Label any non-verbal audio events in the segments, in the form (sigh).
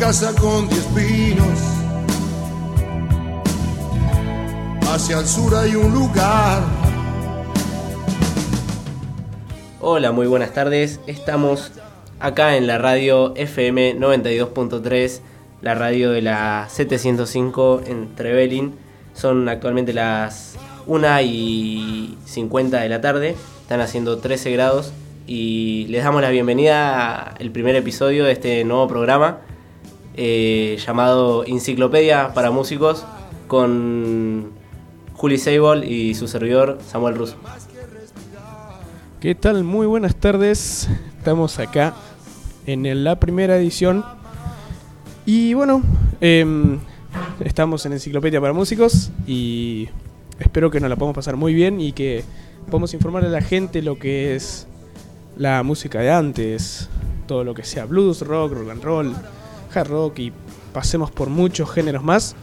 casa con diez pinos. Hacia el sur hay un lugar. Hola, muy buenas tardes. Estamos acá en la radio FM 92.3, la radio de la 705 en Trevelin. Son actualmente las 1 y 50 de la tarde. Están haciendo 13 grados y les damos la bienvenida al primer episodio de este nuevo programa eh, llamado Enciclopedia para Músicos con Juli Seibol y su servidor Samuel Russo. ¿Qué tal? Muy buenas tardes. Estamos acá en la primera edición. Y bueno, em, estamos en Enciclopedia para Músicos y espero que nos la podamos pasar muy bien y que podamos informar a la gente lo que es la música de antes, todo lo que sea blues, rock, rock and roll, rock y pasemos por muchos géneros más,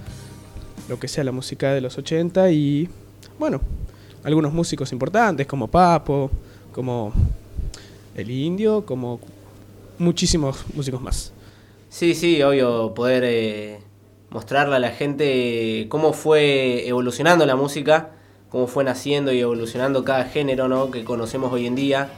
lo que sea la música de los 80 y bueno, algunos músicos importantes como Papo, como El Indio, como muchísimos músicos más. Sí, sí, obvio, poder eh, mostrarle a la gente cómo fue evolucionando la música, cómo fue naciendo y evolucionando cada género ¿no? que conocemos hoy en día.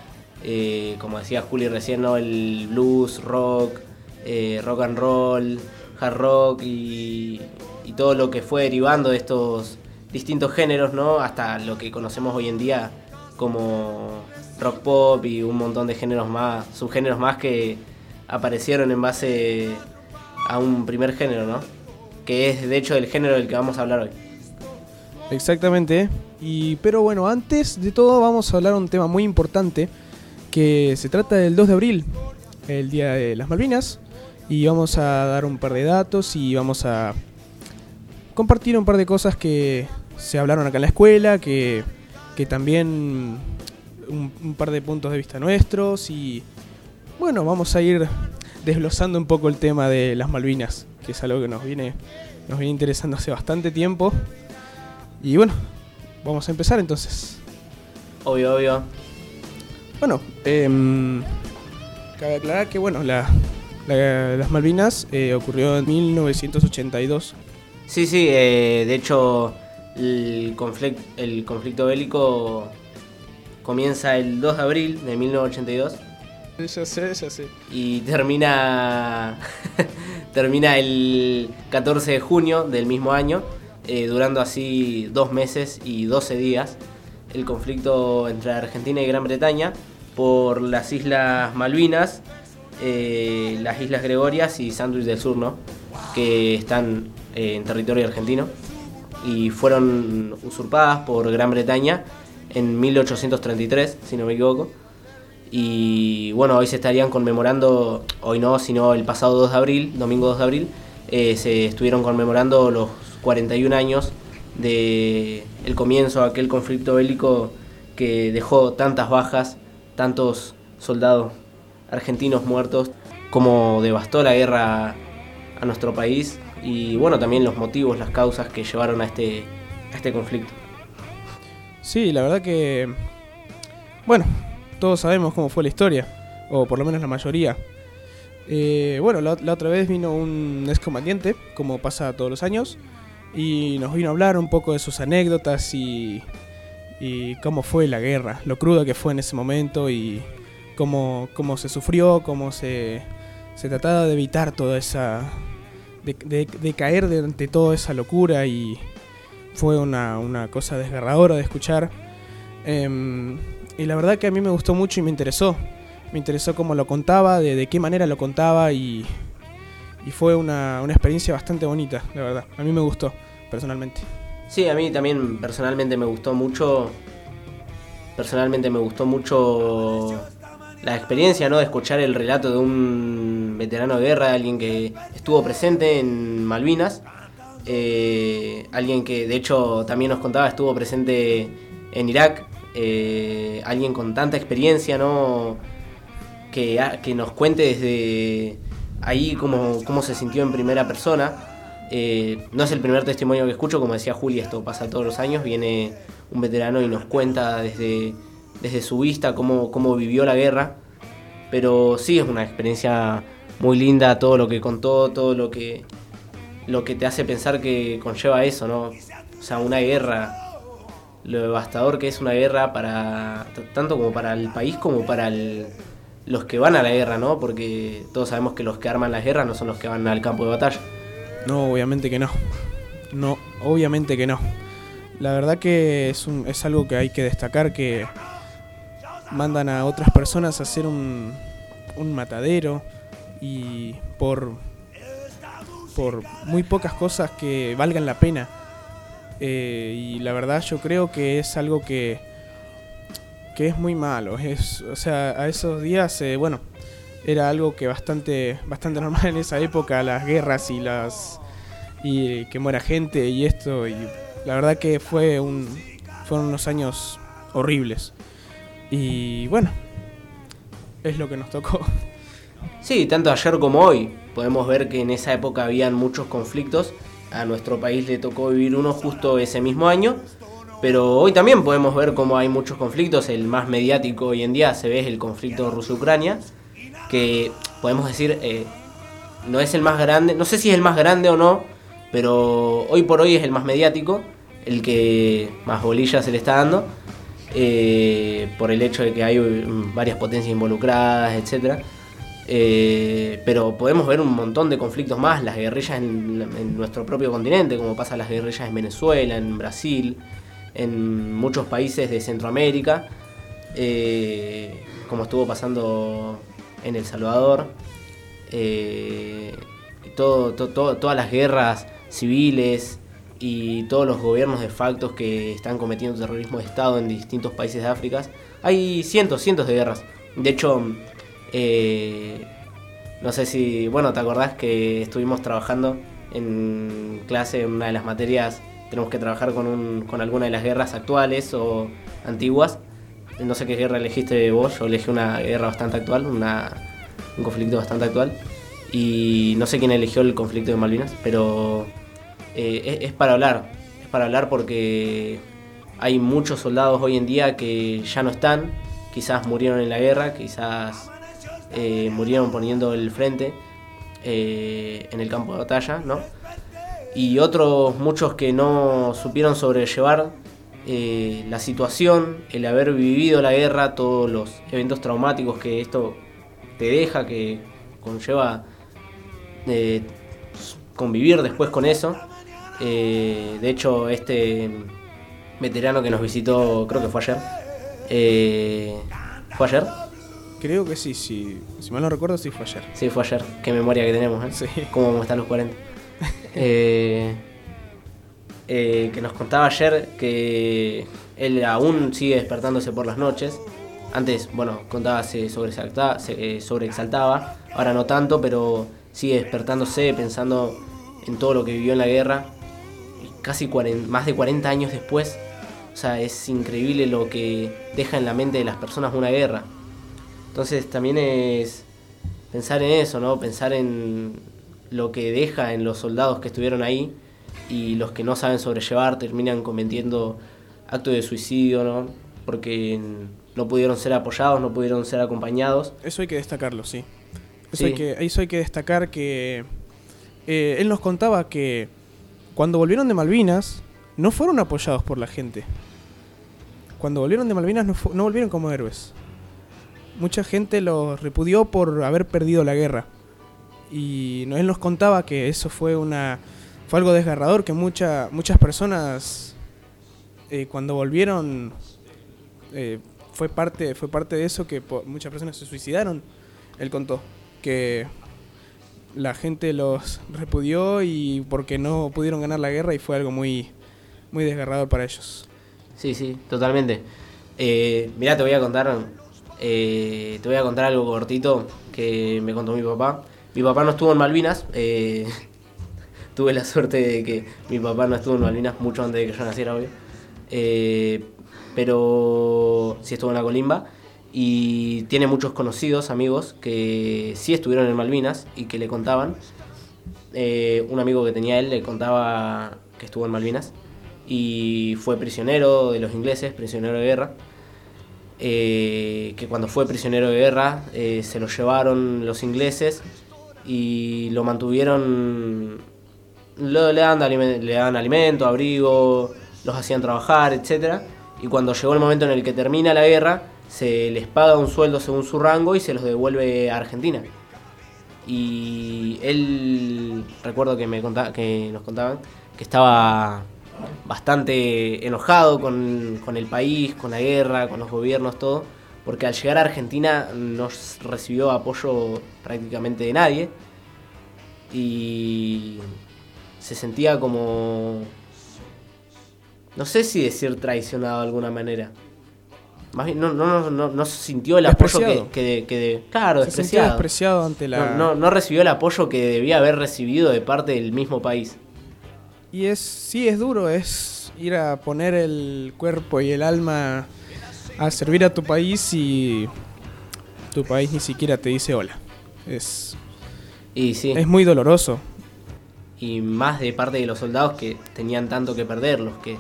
Eh, como decía Juli recién, ¿no? el blues, rock, eh, rock and roll, hard rock y, y, todo lo que fue derivando de estos distintos géneros, ¿no? hasta lo que conocemos hoy en día como rock pop y un montón de géneros más, subgéneros más que aparecieron en base a un primer género, ¿no? Que es de hecho el género del que vamos a hablar hoy. Exactamente. Y pero bueno, antes de todo vamos a hablar un tema muy importante que se trata del 2 de abril, el día de las Malvinas, y vamos a dar un par de datos y vamos a compartir un par de cosas que se hablaron acá en la escuela, que, que también un, par de puntos de vista nuestros y bueno, vamos a ir desglosando un poco el tema de las Malvinas, que es algo que nos viene, nos viene interesando hace bastante tiempo. Y bueno, vamos a empezar entonces. Obvio, obvio. Bueno, eh, cabe aclarar que bueno, la, las Malvinas eh, ocurrió en 1982. Sí, sí, eh, de hecho el, conflicto, el conflicto bélico comienza el 2 de abril de 1982. Ya sé, ya sé. Y termina, (laughs) termina el 14 de junio del mismo año, eh, durando así dos meses y 12 días el conflicto entre Argentina y Gran Bretaña por las Islas Malvinas, eh, las Islas Gregorias y Sandwich del Sur, ¿no? que están eh, en territorio argentino y fueron usurpadas por Gran Bretaña en 1833, si no me equivoco. Y bueno, hoy se estarían conmemorando, hoy no, sino el pasado 2 de abril, domingo 2 de abril, eh, se estuvieron conmemorando los 41 años de comienzo de aquel conflicto bélico que dejó tantas bajas, tantos soldados argentinos muertos, como devastó la guerra a nuestro país y bueno, también los motivos, las causas que llevaron a este, a este conflicto. Sí, la verdad que. Bueno, todos sabemos cómo fue la historia, o por lo menos la mayoría. Eh, bueno, la, otra vez vino un excombatiente, como pasa todos los años, y nos vino a hablar un poco de sus anécdotas y, y cómo fue la guerra, lo crudo que fue en ese momento y cómo, cómo se sufrió, cómo se, se trataba de evitar toda esa. de, de, de caer ante toda esa locura y fue una, cosa desgarradora de escuchar. Em, y la verdad que a mí me gustó mucho y me interesó. Me interesó cómo lo contaba, de, qué manera lo contaba y, y fue una, una, experiencia bastante bonita, la verdad. A mí me gustó, personalmente. Sí, a mí también personalmente me gustó mucho. Personalmente me gustó mucho la experiencia, ¿no? De escuchar el relato de un veterano de guerra, alguien que estuvo presente en Malvinas eh, alguien que de hecho también nos contaba estuvo presente en Irak, eh, alguien con tanta experiencia, ¿no? Que, que, nos cuente desde ahí cómo, cómo se sintió en primera persona. Eh, no es el primer testimonio que escucho, como decía Juli, esto pasa todos los años, viene un veterano y nos cuenta desde, desde su vista cómo, cómo vivió la guerra. Pero sí es una experiencia muy linda todo lo que contó, todo lo que, lo que te hace pensar que conlleva eso, ¿no? O sea, una guerra, lo devastador que es una guerra para tanto como para el país como para los que van a la guerra, ¿no? Porque todos sabemos que los que arman las guerras no son los que van al campo de batalla. No, obviamente que no. No, obviamente que no. La verdad que es, es algo que hay que destacar que mandan a otras personas a hacer un, un matadero y por, por muy pocas cosas que valgan la pena. Eh, y la verdad yo creo que es algo que, que es muy malo. Es, o sea, a esos días, eh, bueno, era algo que bastante, bastante (laughs) normal en esa época, las guerras y las y que muera gente y esto y la verdad que fue un fueron unos años horribles. Y bueno, es lo que nos tocó. Sí, tanto ayer como hoy podemos ver que en esa época habían muchos conflictos. A nuestro país le tocó vivir uno justo ese mismo año. Pero hoy también podemos ver cómo hay muchos conflictos. El más mediático hoy en día se ve el conflicto Rusia-Ucrania. Que podemos decir, eh, no es el más grande. No sé si es el más grande o no. Pero hoy por hoy es el más mediático. El que más bolilla se le está dando. Eh, por el hecho de que hay varias potencias involucradas, etcétera. Eh, pero podemos ver un montón de conflictos más, las guerrillas en, nuestro propio continente, como pasa las guerrillas en Venezuela, en Brasil, en muchos países de Centroamérica, eh, como estuvo pasando en El Salvador, todas las guerras civiles, y todos los gobiernos de facto que están cometiendo terrorismo de Estado en distintos países de África. Hay cientos, cientos de guerras. De hecho, eh, no sé si, bueno, ¿te acordás que estuvimos trabajando en clase en una de las materias? Tenemos que trabajar con, un, con alguna de las guerras actuales o antiguas. No sé qué guerra elegiste vos, yo elegí una guerra bastante actual, una, un conflicto bastante actual. Y no sé quién eligió el conflicto de Malvinas, pero eh, es, para hablar, es para hablar porque hay muchos soldados hoy en día que ya no están, quizás murieron en la guerra, quizás eh, murieron poniendo el frente eh, en el campo de batalla, ¿no? Y otros muchos que no supieron sobrellevar la situación, el haber vivido la guerra, todos los eventos traumáticos que esto te deja, que conlleva convivir después con eso. Eh, de hecho, este veterano que nos visitó, creo que fue ayer. Eh, ¿Fue ayer? Creo que sí, sí. Si mal no recuerdo, sí fue ayer. Sí, fue ayer. Qué memoria que tenemos, ¿eh? Sí. Cómo están los 40. (laughs) Eh, que nos contaba ayer que él aún sigue despertándose por las noches. Antes, bueno, contaba se sobresaltaba, se sobreexaltaba, ahora no tanto, pero sigue despertándose pensando en todo lo que vivió en la guerra casi más de 40 años después. O sea, es increíble lo que deja en la mente de las personas una guerra. Entonces también es pensar en eso, ¿no? Pensar en lo que deja en los soldados que estuvieron ahí y los que no saben sobrellevar terminan cometiendo actos de suicidio, ¿no? Porque no pudieron ser apoyados, no pudieron ser acompañados. Eso hay que destacarlo, sí. Eso, Hay, que, eso hay que destacar que eh, él nos contaba que cuando volvieron de Malvinas, no fueron apoyados por la gente. Cuando volvieron de Malvinas no, volvieron como héroes. Mucha gente los repudió por haber perdido la guerra. Y él nos contaba que eso fue una fue algo desgarrador, que mucha, muchas personas eh, cuando volvieron eh, fue parte fue parte de eso que muchas personas se suicidaron. Él contó que la gente los repudió y porque no pudieron ganar la guerra y fue algo muy, muy desgarrador para ellos. Sí, sí, totalmente. Eh, mirá, te voy a contar, eh, te voy a contar algo cortito que me contó mi papá. Mi papá no estuvo en Malvinas. Eh, (laughs) tuve la suerte de que mi papá no estuvo en Malvinas mucho antes de que yo naciera, obvio. pero sí estuvo en la colimba y tiene muchos conocidos, amigos, que sí estuvieron en Malvinas y que le contaban. Eh, un amigo que tenía él le contaba que estuvo en Malvinas y fue prisionero de los ingleses, prisionero de guerra. Eh, que cuando fue prisionero de guerra eh, se lo llevaron los ingleses y lo mantuvieron, le, alime- le alimento, abrigo, los hacían trabajar, etc. Y cuando llegó el momento en el que termina la guerra, se les paga un sueldo según su rango y se los devuelve a Argentina. Y él, recuerdo que, me contaba, que nos contaban, que estaba bastante enojado con, con el país, con la guerra, con los gobiernos, todo, porque al llegar a Argentina no recibió apoyo prácticamente de nadie y se sentía como, no sé si decir traicionado de alguna manera. Más bien, no, no, no, no, sintió el apoyo que, que, de- que de- claro, Se despreciado. despreciado ante la... No, no recibió el apoyo que debía haber recibido de parte del mismo país. Y es, sí, es duro, es ir a poner el cuerpo y el alma a servir a tu país y tu país ni siquiera te dice hola. Es, Y sí, es muy doloroso. y más de parte de los soldados que tenían tanto que perder, los que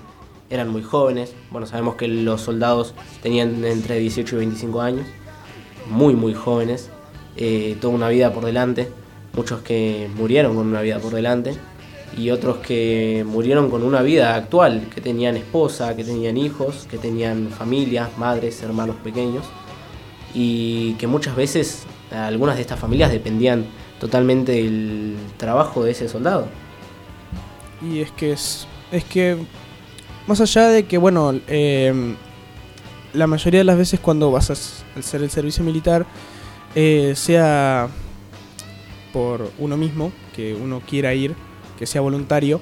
eran muy jóvenes. Bueno, sabemos que los soldados tenían entre 18 y 25 años, muy, muy jóvenes, eh, toda una vida por delante. Muchos que murieron con una vida por delante y otros que murieron con una vida actual, que tenían esposa, que tenían hijos, que tenían familias, madres, hermanos pequeños y que muchas veces algunas de estas familias dependían totalmente del trabajo de ese soldado. Y es que es, es que más allá de que bueno, eh, la mayoría de las veces cuando vas a hacer el servicio militar eh, sea por uno mismo, que uno quiera ir, que sea voluntario,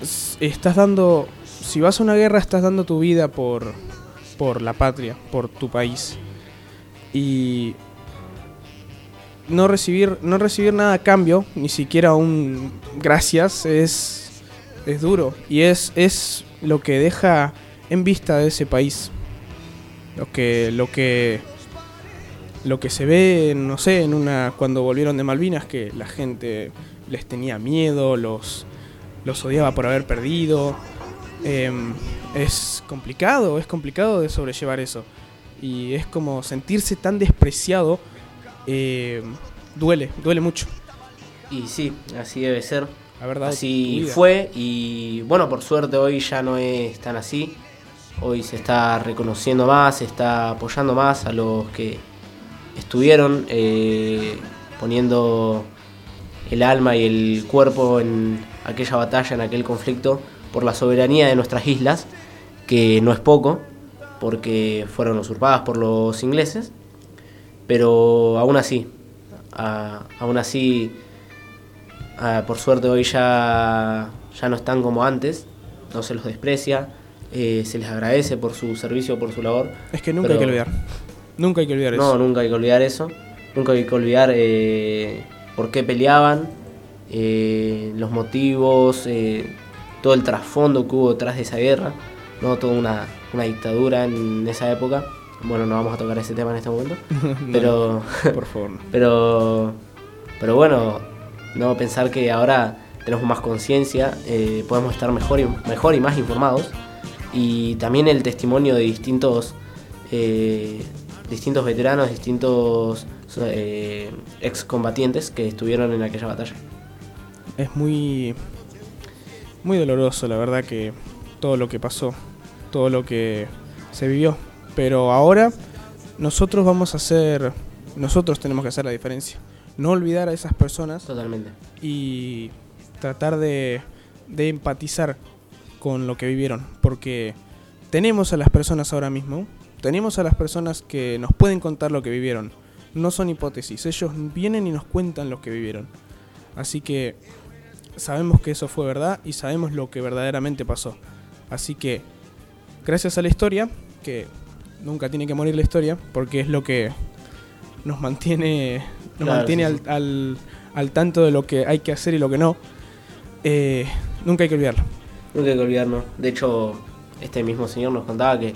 s- estás dando, si vas a una guerra estás dando tu vida por, por la patria, por tu país. Y no recibir, no recibir nada a cambio, ni siquiera un gracias, es, es duro. Y es, es lo que deja en vista de ese país. Lo que, lo que, lo que se ve, no sé, en una, cuando volvieron de Malvinas, que la gente les tenía miedo, los, los odiaba por haber perdido. Em, es complicado, es complicado de sobrellevar eso. Y es como sentirse tan despreciado eh, duele, duele mucho. Y sí, así debe ser. Haber dado Así fue y bueno, por suerte hoy ya no es tan así. Hoy se está reconociendo más, se está apoyando más a los que estuvieron eh, poniendo el alma y el cuerpo en aquella batalla, en aquel conflicto, por la soberanía de nuestras islas, que no es poco, porque fueron usurpadas por los ingleses, pero aún así, a- aún así, a- por suerte hoy ya, ya no están como antes, no se los desprecia, eh, se les agradece por su servicio, por su labor. Es que nunca hay que olvidar. Nunca hay que olvidar No, eso. nunca hay que olvidar eso. Nunca hay que olvidar eh, por qué peleaban, eh, los motivos, todo el trasfondo que hubo detrás de esa guerra, no toda una, una dictadura en esa época. Bueno, no vamos a tocar ese tema en este momento, (laughs) No, pero, por favor. (laughs) pero, pero bueno, no pensar que ahora tenemos más conciencia, eh, podemos estar mejor y, mejor y más informados. Y también el testimonio de distintos, eh, distintos veteranos, distintos eh, excombatientes que estuvieron en aquella batalla. Es muy, muy doloroso, la verdad, que todo lo que pasó, todo lo que se vivió. Pero ahora nosotros vamos a hacer, nosotros tenemos que hacer la diferencia. No olvidar a esas personas Totalmente. y tratar de, de empatizar con lo que vivieron. Porque tenemos a las personas ahora mismo, tenemos a las personas que nos pueden contar lo que vivieron. No son hipótesis, ellos vienen y nos cuentan lo que vivieron. Así que sabemos que eso fue verdad y sabemos lo que verdaderamente pasó. Así que, gracias a la historia, que nunca tiene que morir la historia, porque es lo que nos mantiene, nos Claro, mantiene sí, al, al- al tanto de lo que hay que hacer y lo que no. Eh, nunca hay que olvidarlo. Nunca hay que olvidarnos. De hecho, este mismo señor nos contaba que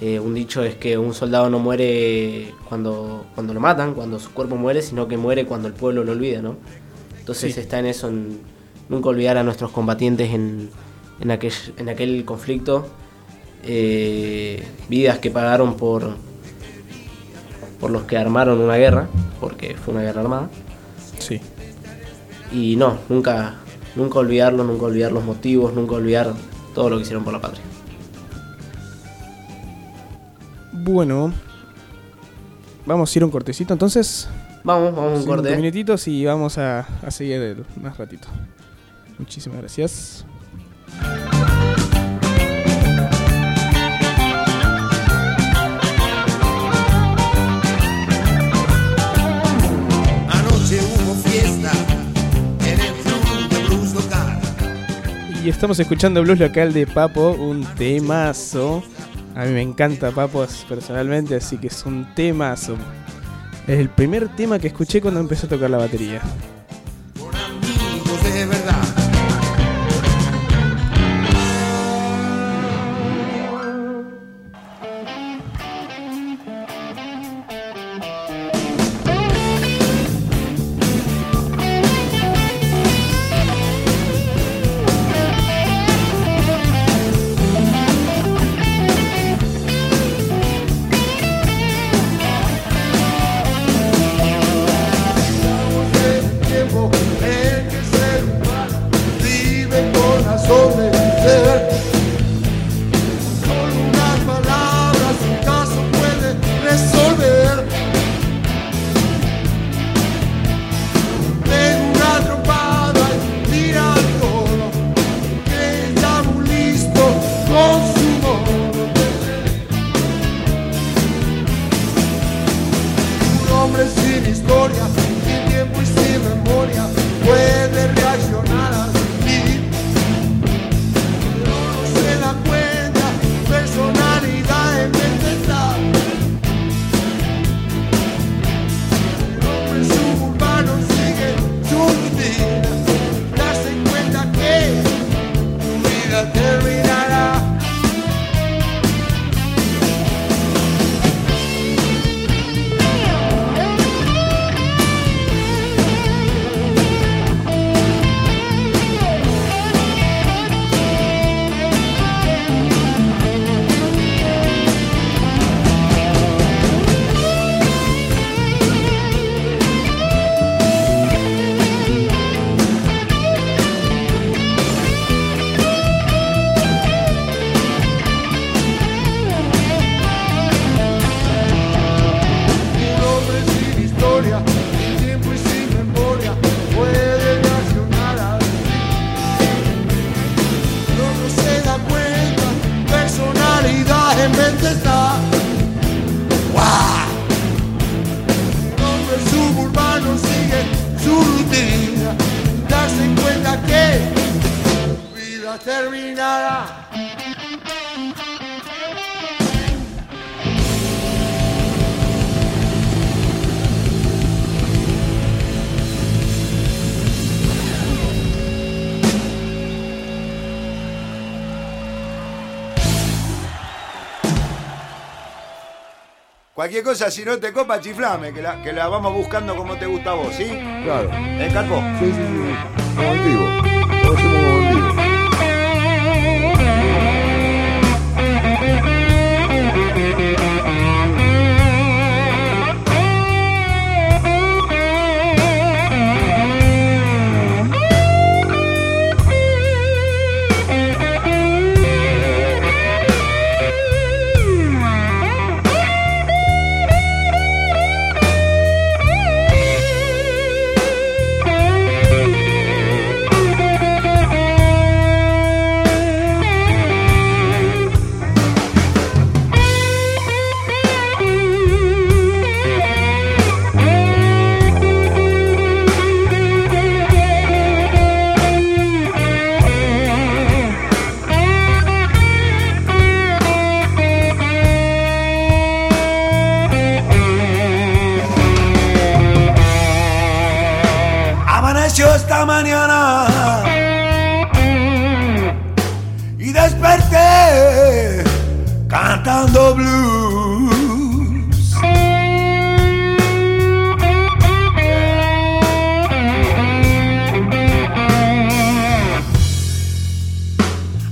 eh, un dicho es que un soldado no muere cuando, cuando lo matan, cuando su cuerpo muere, sino que muere cuando el pueblo lo olvida, ¿no? Entonces Sí. está en eso, en nunca olvidar a nuestros combatientes en, en, aquel, en aquel conflicto, eh, vidas que pagaron por, por los que armaron una guerra porque fue una guerra armada. Sí. Y no, nunca, nunca olvidarlo, nunca olvidar los motivos, nunca olvidar todo lo que hicieron por la patria. Bueno, vamos a ir a un cortecito entonces. Vamos, vamos a un corte. minutitos y vamos a, a seguir el- más ratito. Muchísimas gracias. Estamos escuchando blues local de Papo, un temazo. A mí me encanta Papo personalmente, así que es un temazo. Es el primer tema que escuché cuando empecé a tocar la batería. Cualquier cosa, si no te copa, chiflame, que la, que la vamos buscando como te gusta a vos, ¿sí? Claro. ¿Eh, Carpo? Sí, sí, sí. Como en vivo. Lo hacemos como en vivo. Mañana y desperté cantando blues.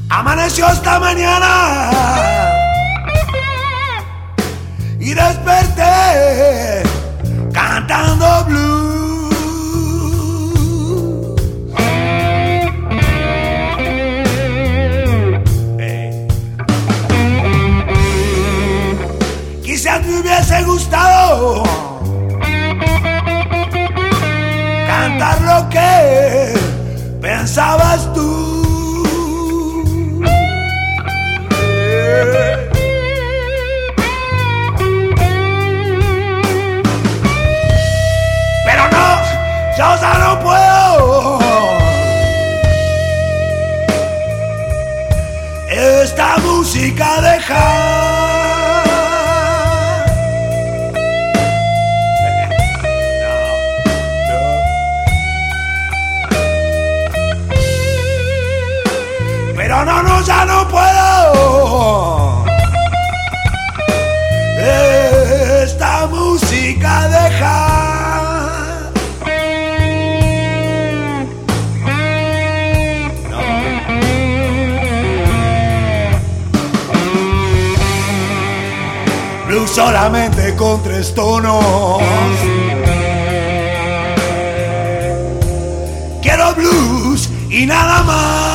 Amaneció esta mañana pensabas tú. Pero no, yo ya no puedo. Esta música deja. Esta música deja. Blues solamente con tres tonos. Quiero blues y nada más.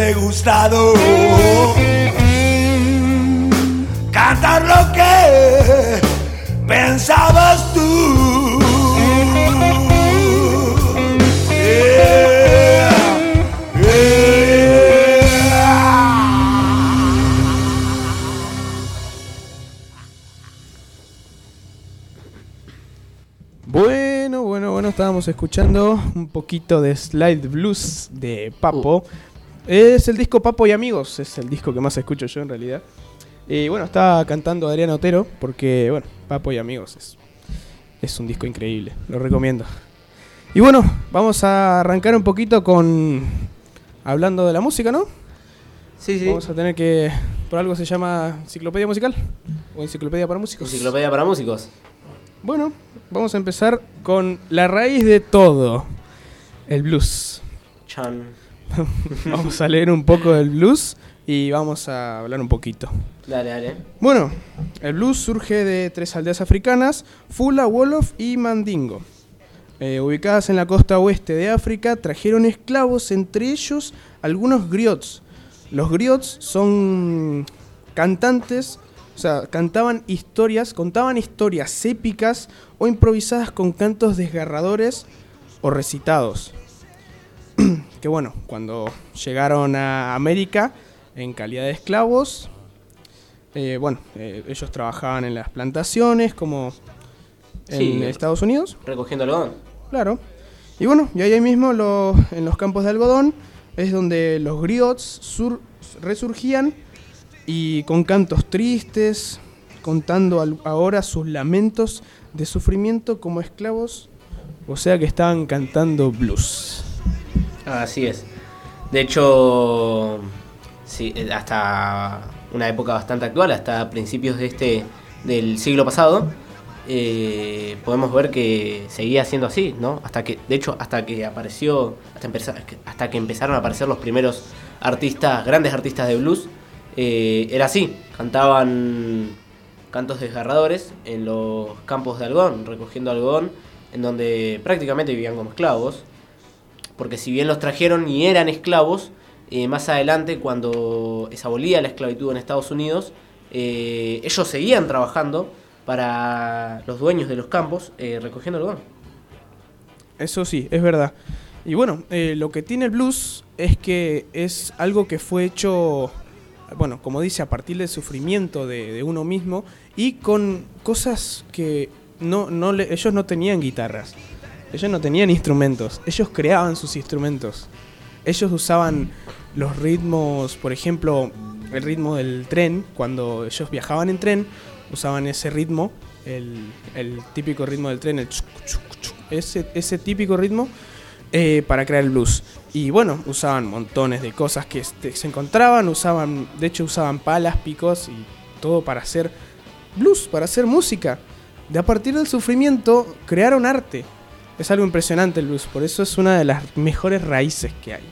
Hubiese gustado cantar lo que pensabas tú. Yeah, yeah. Bueno, bueno, bueno, estábamos escuchando un poquito de Slide Blues de Papo. Es el disco Papo y Amigos, es el disco que más escucho yo en realidad. Y bueno, está cantando Adrián Otero porque, bueno, Papo y Amigos es, es un disco increíble, lo recomiendo. Y bueno, vamos a arrancar un poquito con... Hablando de la música, ¿no? Sí, sí. Vamos a tener que... Por algo se llama enciclopedia musical o enciclopedia para músicos. Enciclopedia para músicos. Bueno, vamos a empezar con la raíz de todo, el blues. Chan. (laughs) Vamos a leer un poco del blues y vamos a hablar un poquito. Dale, dale. Bueno, el blues surge de tres aldeas africanas, Fula, Wolof y Mandingo. Eh, ubicadas en la costa oeste de África, trajeron esclavos, entre ellos algunos griots. Los griots son cantantes, o sea, cantaban historias, contaban historias épicas o improvisadas con cantos desgarradores o recitados. Que bueno, cuando llegaron a América en calidad de esclavos, eh, bueno, eh, ellos trabajaban en las plantaciones como en Sí. Estados Unidos. Recogiendo algodón. Claro. Y bueno, y ahí mismo lo- en los campos de algodón es donde los griots sur- resurgían y con cantos tristes, contando al- ahora sus lamentos de sufrimiento como esclavos, o sea que estaban cantando blues. Así es. De hecho, eh, hasta una época bastante actual, hasta principios de este del siglo pasado, eh, podemos ver que seguía siendo así, ¿no? Hasta que, de hecho, hasta que apareció, hasta, hasta que empezaron a aparecer los primeros artistas, grandes artistas de blues, eh, era así. Cantaban cantos desgarradores en los campos de algodón, recogiendo algodón, en donde prácticamente vivían como esclavos porque si bien los trajeron y eran esclavos, eh, más adelante cuando se abolía la esclavitud en Estados Unidos, eh, ellos seguían trabajando para los dueños de los campos eh, recogiendo algodón. Eso sí, es verdad. Y bueno, eh, lo que tiene el blues es que es algo que fue hecho, bueno, como dice, a partir del sufrimiento de, de uno mismo y con cosas que no, no le- ellos no tenían guitarras, ellos no tenían instrumentos, ellos creaban sus instrumentos. Ellos usaban los ritmos, por ejemplo, el ritmo del tren, cuando ellos viajaban en tren, usaban ese ritmo, el, típico ritmo del tren, el ese, ese típico ritmo eh, para crear el blues. Y bueno, usaban montones de cosas que se encontraban, usaban, de hecho usaban palas, picos y todo para hacer blues, para hacer música. De a partir del sufrimiento crearon arte. Es algo impresionante el blues, por eso es una de las mejores raíces que hay.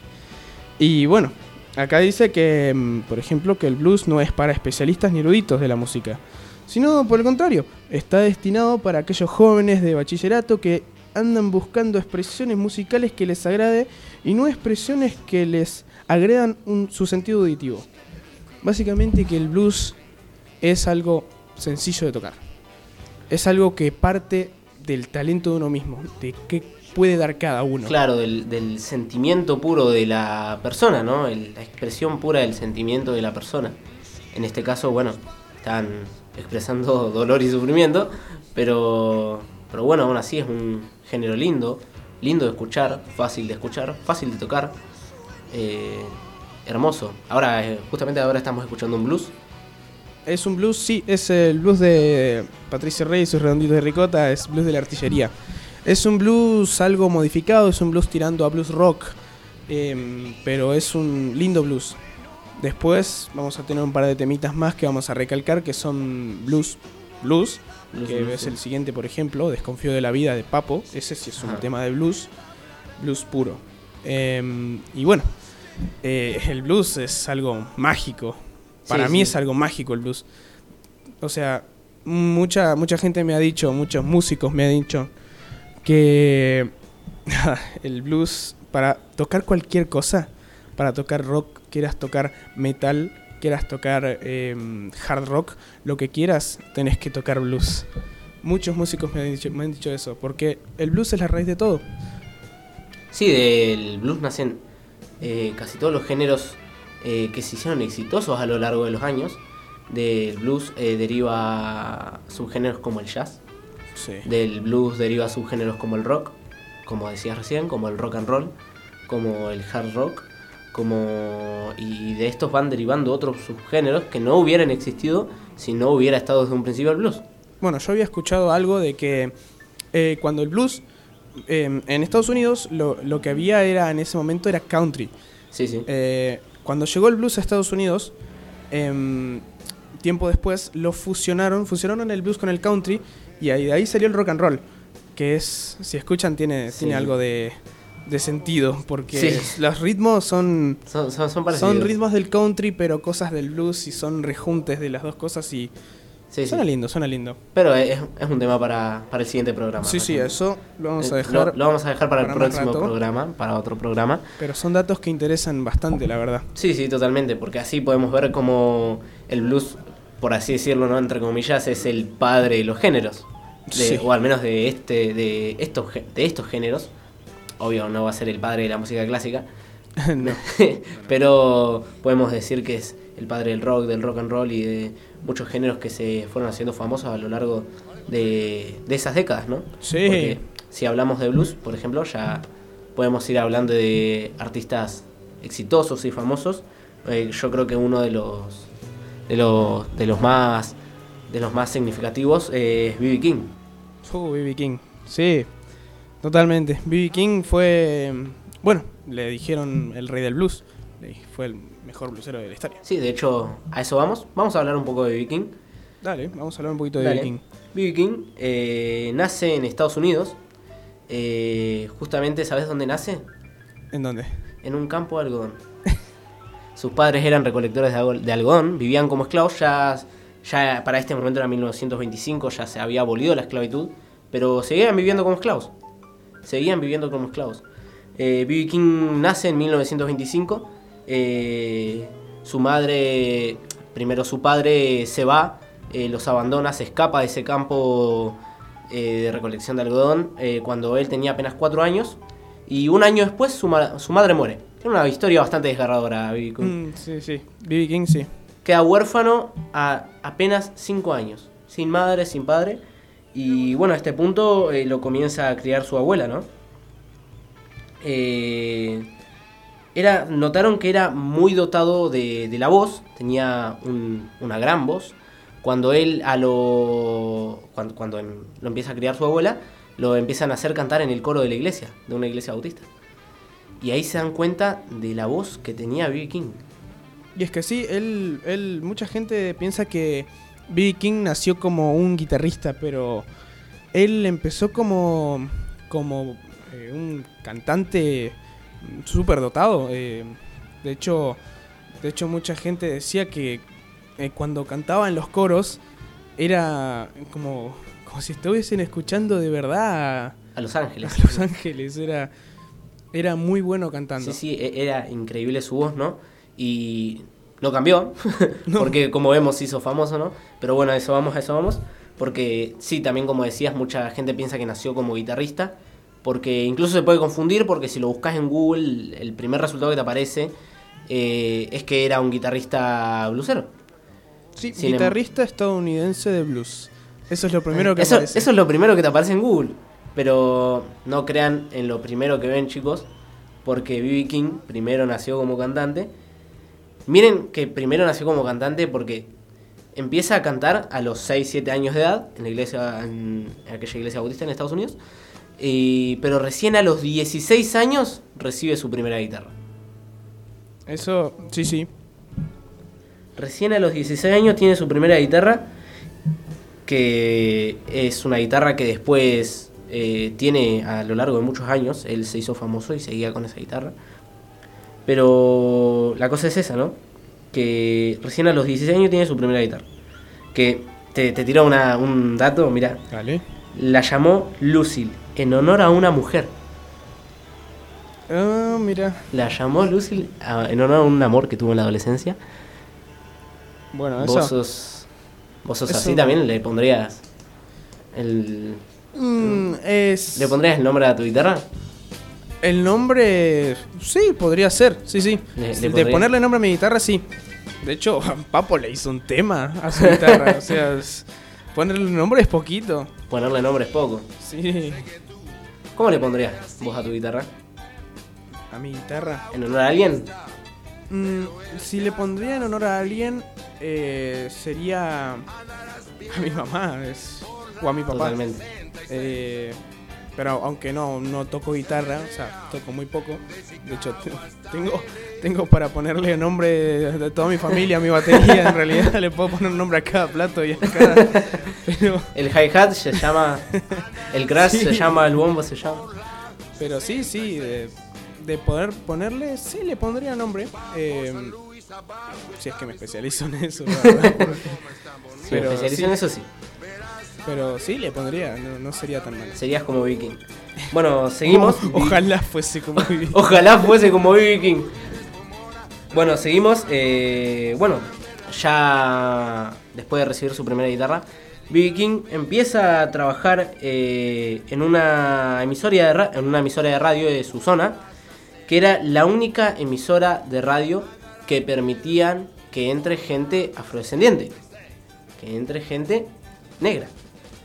Y bueno, acá dice que, mm, por ejemplo, que el blues no es para especialistas ni eruditos de la música, sino por el contrario, está destinado para aquellos jóvenes de bachillerato que andan buscando expresiones musicales que les agrade y no expresiones que les agredan un- su sentido auditivo. Básicamente que el blues es algo sencillo de tocar. Es algo que parte del talento de uno mismo, de qué puede dar cada uno. Claro, del, sentimiento puro de la persona, ¿no? La expresión pura del sentimiento de la persona. En este caso, bueno, están expresando (laughs) dolor y sufrimiento, pero, pero bueno, aún así es un género lindo, lindo de escuchar, fácil de escuchar, fácil de tocar, eh, hermoso. Ahora, eh, justamente ahora estamos escuchando un blues. Es un blues, sí, es el blues de Patricia Rey y sus redonditos de ricota, es blues de la artillería. Es un blues algo modificado, es un blues tirando a blues rock, em, pero es un lindo blues. Después vamos a tener un par de temitas más que vamos a recalcar que son blues, blues, Blues, que blues, es sí. el siguiente, por ejemplo, Desconfío de la vida de Papo, ese sí es un Ajá. tema de blues, blues puro. Em, y bueno, eh, el blues es algo mágico. Para Sí, mí sí. es algo mágico el blues. O sea, mucha, mucha gente me ha dicho, muchos músicos me han dicho que (laughs) el blues, para tocar cualquier cosa, para tocar rock, quieras tocar metal, quieras tocar em, hard rock, lo que quieras, tenés que tocar blues. Muchos músicos me han dicho, me han dicho eso, porque el blues es la raíz de todo. Sí, del blues nacen eh, casi todos los géneros eh, que se hicieron exitosos a lo largo de los años. Del blues eh, deriva subgéneros como el jazz. Sí. Del blues deriva subgéneros como el rock, como decías recién, como el rock and roll, como el hard rock, como y de estos van derivando otros subgéneros que no hubieran existido si no hubiera estado desde un principio el blues. Bueno, yo había escuchado algo de que eh, cuando el blues eh, en Estados Unidos lo, lo que había era en ese momento era country. Sí, sí. Eh, cuando llegó el blues a Estados Unidos, em, tiempo después lo fusionaron, fusionaron el blues con el country y ahí, de ahí salió el rock and roll, que es, si escuchan, tiene, Sí. tiene algo de, de sentido, porque Sí. los ritmos son, Son, son, son parecidos. son ritmos del country, pero cosas del blues y son rejuntes de las dos cosas y Sí, sí. suena lindo, suena lindo. Pero es, es un tema para, para el siguiente programa. Sí, sí, eso lo vamos a Eh, dejar, Lo, lo vamos a dejar para, para el próximo rato. programa, para otro programa. pero son datos que interesan bastante, la verdad. Sí, sí, totalmente, porque así podemos ver cómo el blues, por así decirlo, no entre comillas, es el padre de los géneros. De- Sí. O al menos de este, de estos, de estos géneros. Obvio, no va a ser el padre de la música clásica, (laughs) No. (laughs) pero podemos decir que es el padre del rock, del rock and roll y de muchos géneros que se fueron haciendo famosos a lo largo de, de esas décadas, ¿no? Sí. Porque si hablamos de blues, por ejemplo, ya podemos ir hablando de artistas exitosos y famosos, eh, yo creo que uno de los de los de los más de los más significativos eh, es B.B. King. Uh, B.B. King. Sí, totalmente. B.B. King fue. Bueno, le dijeron el rey del blues. Fue el mejor bluesero de la historia. Sí, de hecho, a eso vamos. Vamos a hablar un poco de B.B. King. Dale, vamos a hablar un poquito de Dale. B.B. King. B.B. King eh, nace en Estados Unidos. Eh, justamente, ¿sabes dónde nace? ¿En dónde? En un campo de algodón. (laughs) Sus padres eran recolectores de, algo- de algodón, vivían como esclavos, ya, ya para este momento era 1925, ya se había abolido la esclavitud, pero seguían viviendo como esclavos. Seguían viviendo como esclavos. Eh, B.B. King nace en 1925. Eh, su madre, primero su padre se va, eh, los abandona, se escapa de ese campo eh, de recolección de algodón cuando él tenía apenas 4 años. Y un año después su, ma- su madre muere. Era una historia bastante desgarradora, B.B. King. Mm, sí, sí. B.B. King, sí. Queda huérfano a apenas 5 años. Sin madre, sin padre. Y bueno, a este punto lo comienza a criar su abuela, ¿no? Eh, notaron que era muy dotado de, la voz, tenía un- una gran voz. Cuando él a lo. Cuando, cuando em- lo empieza a criar su abuela, lo empiezan a hacer cantar en el coro de la iglesia, de una iglesia bautista. Y ahí se dan cuenta de la voz que tenía B.B. King. Y es que sí, él, él, mucha gente piensa que B.B. King nació como un guitarrista, pero él empezó como, como eh, un cantante súper dotado. eh, de hecho, de hecho mucha gente decía que eh, cuando cantaba en los coros era como, como si estuviesen escuchando de verdad a, A Los Ángeles. a Los Ángeles. Era, era muy bueno cantando. Sí, sí, e- era increíble su voz, ¿no? Y no cambió, (laughs) No. porque como vemos hizo famoso, ¿no? Pero bueno, a eso vamos, a eso vamos. Porque sí, también como decías, mucha gente piensa que nació como guitarrista. Porque incluso se puede confundir porque si lo buscas en Google, el primer resultado que te aparece eh, es que era un guitarrista blusero. Sí, Sin em- guitarrista estadounidense de blues. Eso es lo primero que eso, aparece. eso es lo primero que te aparece en Google. Pero no crean en lo primero que ven, chicos. Porque B.B. King primero nació como cantante. Miren que primero nació como cantante porque empieza a cantar a los 6-7 años de edad en la iglesia en aquella iglesia bautista en Estados Unidos. Pero recién a los 16 años recibe su primera guitarra. Eso, sí, sí. Recién a los 16 años tiene su primera guitarra, que es una guitarra que después eh, tiene a lo largo de muchos años. Él se hizo famoso y seguía con esa guitarra. Pero la cosa es esa, ¿no? Que recién a los 16 años tiene su primera guitarra. Que te, te tiro una- un dato, mira. Dale. La llamó Lucille, en honor a una mujer. Ah, mira. La llamó Lucille a- en honor a un amor que tuvo en la adolescencia. Bueno, eso. Vos sos, vos sos así también, le pondrías el, Mm, es. ¿Le pondrías el nombre a tu guitarra? El nombre. Sí, podría ser. Sí, sí. Le- le de ponerle nombre a mi guitarra, sí. De hecho, (laughs) Papo le hizo un tema a su guitarra. o sea, es- ponerle nombre es poquito. Ponerle nombre es poco. Sí. ¿Cómo le pondrías vos a tu guitarra? A mi guitarra. ¿En honor a alguien? Mm, si le pondría en honor a alguien, eh, sería a mi mamá es- o a mi papá. Totalmente. Eh, pero aunque no, no toco guitarra, o sea, toco muy poco. De hecho, te- (laughs) tengo, tengo para ponerle nombre de, toda mi familia a mi batería. En realidad (laughs) le puedo poner un nombre a cada plato y a cada... (laughs) Pero, El hi-hat se llama. El crash Sí. se llama, el bombo se llama. pero sí, sí, de, de poder ponerle, sí le pondría nombre. Eh, si es que me especializo en eso, me especializo sí. en eso sí. Pero sí le pondría, no, no sería tan mal. Serías como Viking. Bueno, seguimos. (laughs) Ojalá fuese como (laughs) Vivi. Ojalá fuese como B.B. King. Bueno, seguimos. eh, bueno, ya después de recibir su primera guitarra, B.B. King empieza a trabajar eh, en, una emisora de en una emisora de radio de su zona, que era la única emisora de radio que permitían que entre gente afrodescendiente, que entre gente negra.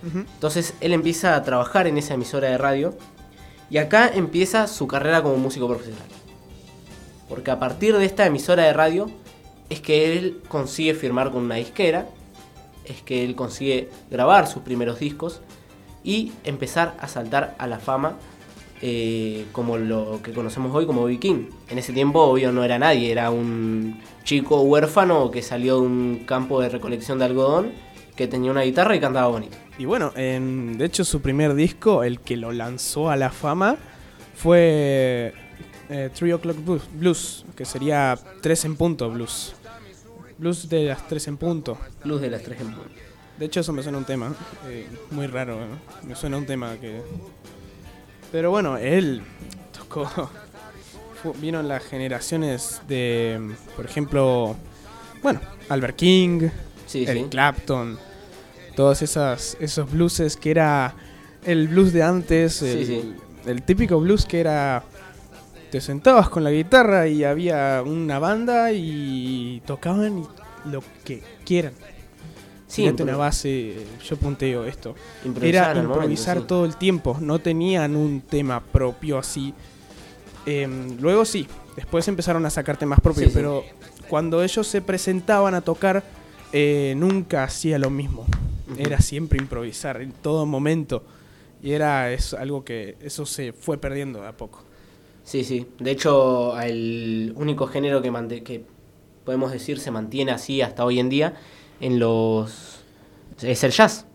Entonces él empieza a trabajar en esa emisora de radio y acá empieza su carrera como músico profesional. Porque a partir de esta emisora de radio es que él consigue firmar con una disquera, es que él consigue grabar sus primeros discos y empezar a saltar a la fama eh, como lo que conocemos hoy como Viking. En ese tiempo, obvio, no era nadie, era un chico huérfano que salió de un campo de recolección de algodón, que tenía una guitarra y cantaba bonito. Y bueno, en- de hecho su primer disco, el que lo lanzó a la fama, fue eh, Three O'Clock Blues, Blues, que sería 3 en punto blues. Blues de las 3 en punto. Luz de las tres en punto. De hecho eso me suena un tema, eh, muy raro, ¿eh? me suena un tema que... Pero bueno, él tocó... (laughs) vino en las generaciones de, por ejemplo, bueno, Albert King, Sí, Eric sí. Clapton, todos esas, esos blueses que era el blues de antes, el, sí. el típico blues que era te sentabas con la guitarra y había una banda y tocaban lo que quieran. Sí, una base, yo punteo esto. improvisar Era momento, improvisar sí. todo el tiempo, no tenían un tema propio así. Em, luego sí, después empezaron a sacar temas propios, sí. pero cuando ellos se presentaban a tocar, eh, nunca hacía lo mismo. Era siempre improvisar en todo momento. Y era es algo que eso se fue perdiendo de a poco. Sí, sí. De hecho, el único género que, que podemos decir se mantiene así hasta hoy en día en los es el jazz.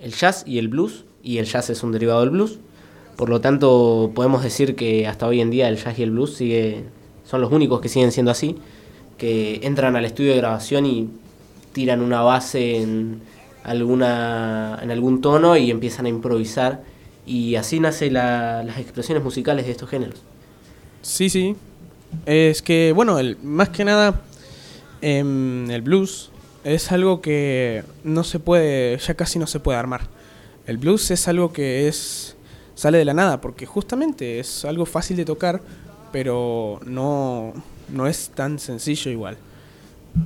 El jazz y el blues, y el jazz es un derivado del blues. Por lo tanto, podemos decir que hasta hoy en día el jazz y el blues sigue, son los únicos que siguen siendo así, que entran al estudio de grabación y tiran una base en alguna en algún tono y empiezan a improvisar y así nacen las expresiones musicales de estos géneros. Sí, sí. Es que, bueno, el, más que nada, em, el blues es algo que no se puede, ya casi no se puede armar. El blues es algo que es sale de la nada, porque justamente es algo fácil de tocar, pero no, no es tan sencillo igual.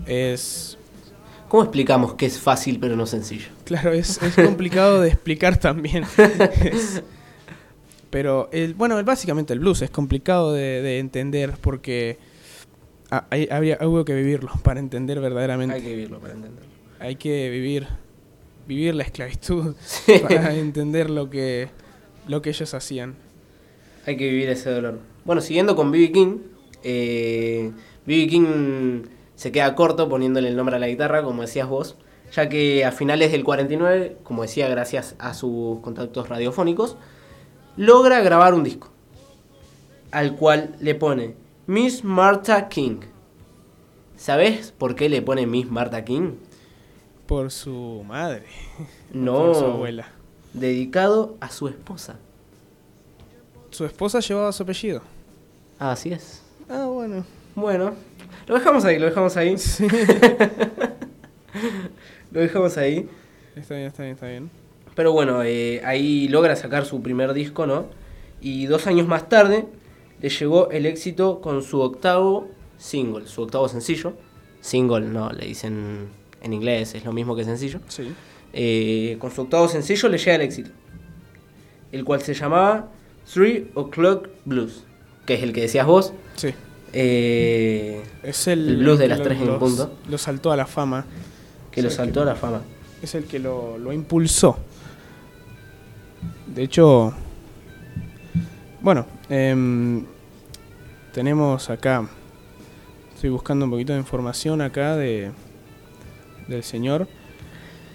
Es, ¿Cómo explicamos que es fácil pero no sencillo? claro, es, es complicado de explicar también. (laughs) Es- pero, el, bueno, el- básicamente el blues es complicado de, de entender porque ha- hay- habría, que vivirlo para entender verdaderamente. Hay que vivirlo para entenderlo. Hay que vivir, vivir la esclavitud (laughs) para entender lo que, lo que ellos hacían. Hay que vivir ese dolor. Bueno, siguiendo con B.B. King, eh, B.B. King se queda corto poniéndole el nombre a la guitarra, como decías vos, ya que a finales del 49, como decía, gracias a sus contactos radiofónicos, logra grabar un disco, al cual le pone Miss Martha King. ¿Sabes por qué le pone Miss Martha King? Por su madre, No, por su abuela. dedicado a su esposa. Su esposa llevaba su apellido. Así es. Ah, bueno. Bueno, lo dejamos ahí, lo dejamos ahí. (laughs) lo dejamos ahí. Está bien, está bien, está bien. Pero bueno, eh, ahí logra sacar su primer disco, ¿no? Y dos años más tarde le llegó el éxito con su octavo single, su octavo sencillo. Single, no, le dicen en inglés, es lo mismo que sencillo. Sí. Eh, con su octavo sencillo le llega el éxito. El cual se llamaba Three O'Clock Blues, que es el que decías vos. Sí. eh, Es el, El blues de las lo- tres en los- punto. Lo saltó a la fama. que lo saltó a la fama. Es el que lo, lo impulsó. De hecho, bueno, em, tenemos acá, estoy buscando un poquito de información acá de del señor.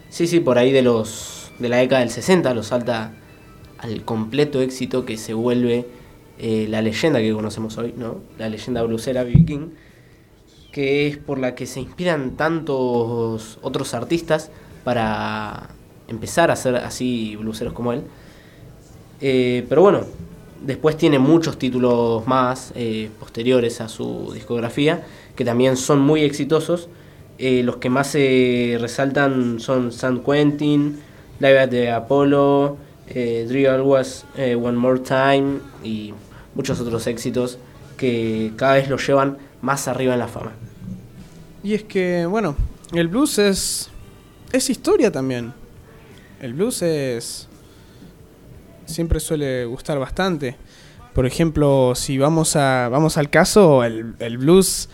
Sí, sí, por ahí de los de la década del 60 lo salta al completo éxito que se vuelve eh, la leyenda que conocemos hoy, ¿no? La leyenda blusera B.B. King, que es por la que se inspiran tantos otros artistas para empezar a ser así bluseros como él. Eh, pero bueno, después tiene muchos títulos más eh, posteriores a su discografía que también son muy exitosos. Los que más se resaltan son San Quentin, Live at the Apollo, Always eh, One More Time y muchos otros éxitos que cada vez lo llevan más arriba en la fama. Y es que, bueno, el blues es es historia también. El blues es siempre suele gustar bastante. Por ejemplo, si vamos, a, vamos al caso, el, el blues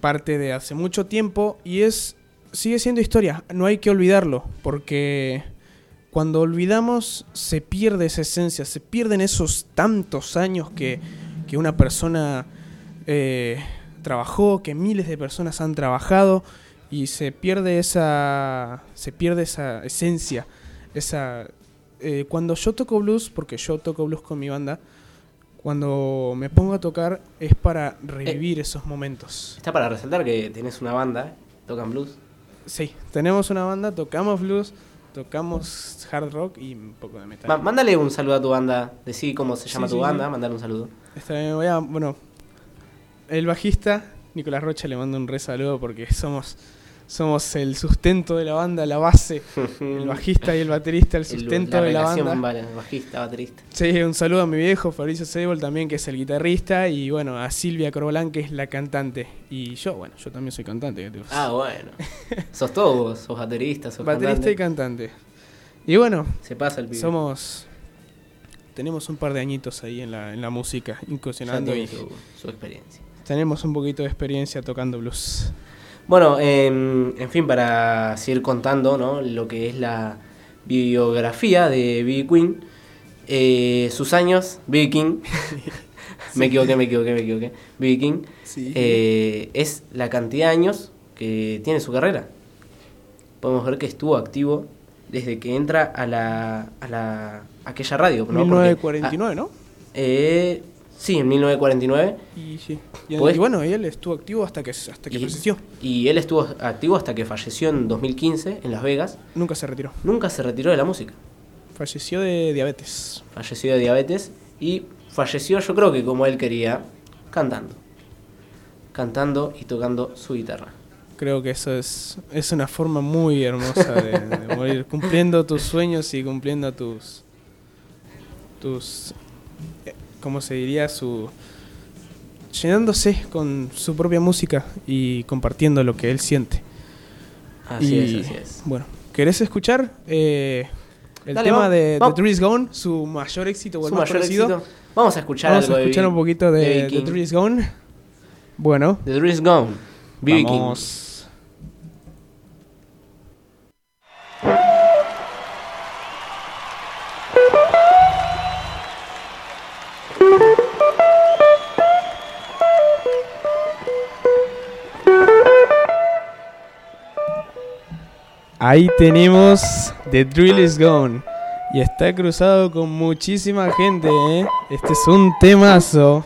parte de hace mucho tiempo y es sigue siendo historia, no hay que olvidarlo, porque cuando olvidamos se pierde esa esencia, se pierden esos tantos años que, que una persona eh, trabajó, que miles de personas han trabajado y se pierde esa, se pierde esa esencia, esa eh, cuando yo toco blues, porque yo toco blues con mi banda, cuando me pongo a tocar es para revivir esos momentos. Está para resaltar que tenés una banda, tocan blues. Sí, tenemos una banda, tocamos blues, tocamos hard rock y un poco de metal. Ma- mándale un saludo a tu banda, decí cómo se llama Sí, tu sí, banda, sí. mandale un saludo. Está bien, voy a- bueno, el bajista, Nicolás Rocha, le mando un re saludo porque somos, somos el sustento de la banda, la base. El bajista y el baterista, el (laughs) El- sustento de la banda. ba- bajista, baterista. Sí, un saludo a mi viejo, Fabricio Sebol también, que es el guitarrista, y bueno, a Silvia Corbalán, que es la cantante. Y yo, bueno, yo también soy cantante. ¿qué? Ah, bueno. (laughs) sos todo vos, sos baterista, sos Baterista y cantante. Y bueno, Se pasa el pibe. somos... Tenemos un par de añitos ahí en la, en la música, incursionando y su, su experiencia. tenemos un poquito de experiencia tocando blues. Bueno, en, en fin, para seguir contando ¿no? lo que es la biografía de B.B. Queen, eh, sus años, B.B. King, (laughs) (laughs) me equivoqué, me equivoqué, me equivoqué, B.B. King, eh, es la cantidad de años que tiene su carrera. Podemos ver que estuvo activo desde que entra a la, a la aquella radio. ¿no? Porque- 1949, ¿no? ah, eh, sí, en 1949. Y sí. Y, Pues- y bueno, y él estuvo activo hasta que, hasta que Y, falleció. y él estuvo activo hasta que falleció en 2015 en Las Vegas. Nunca se retiró. Nunca se retiró de la música. Falleció de diabetes. Falleció de diabetes y falleció, yo creo que como él quería, cantando. Cantando y tocando su guitarra. Creo que eso es, es una forma muy hermosa de, de morir, cumpliendo tus sueños y cumpliendo tus, tus, ¿cómo se diría? Su, llenándose con su propia música y compartiendo lo que él siente. Así y, es, así es. Bueno, ¿querés escuchar eh, el Dale, tema vamos, de vamos. The Tree is Gone, su mayor éxito o el Su más mayor conocido? éxito. Vamos a escuchar Vamos algo a escuchar un poquito de. The. Tree is Gone. Bueno, The Dream is Gone. Vamos. Ahí tenemos The Drill is Gone. Y está cruzado con muchísima gente, ¿eh? Este es un temazo.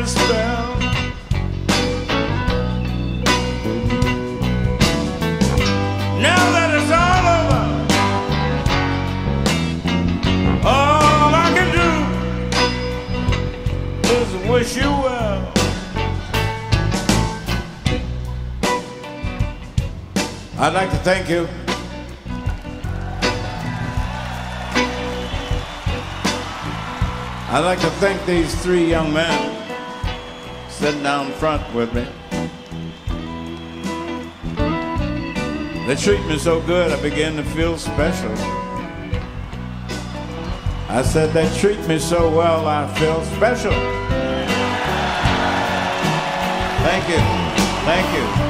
Now that it's all over. All I can do is wish you well. I'd like to thank you. I'd like to thank these three young men sitting down front with me. They treat me so good, I begin to feel special. I said they treat me so well, I feel special. Thank you. Thank you.